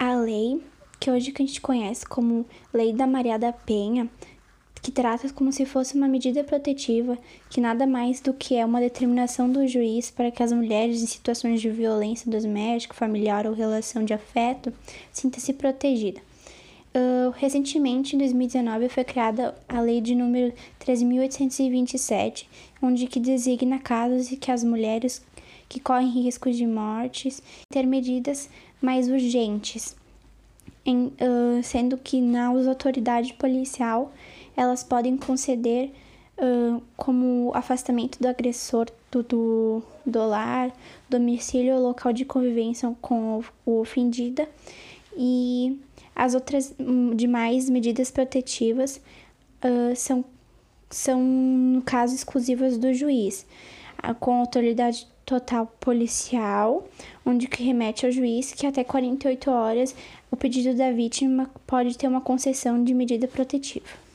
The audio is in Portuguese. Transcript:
A lei, que hoje que a gente conhece como Lei da Maria da Penha, que trata como se fosse uma medida protetiva, que nada mais do que é uma determinação do juiz para que as mulheres em situações de violência doméstica, familiar ou relação de afeto sinta-se protegida. Uh, recentemente, em 2019, foi criada a Lei de número 3.827, onde que designa casos em que as mulheres que correm risco de mortes ter medidas mais urgentes, em, uh, sendo que na autoridade policial elas podem conceder uh, como afastamento do agressor do, do, do lar, domicílio ou local de convivência com o, ofendida. E as outras um, demais medidas protetivas uh, são, são, no caso, exclusivas do juiz, com autoridade total policial, onde que remete ao juiz que até 48 horas o pedido da vítima pode ter uma concessão de medida protetiva.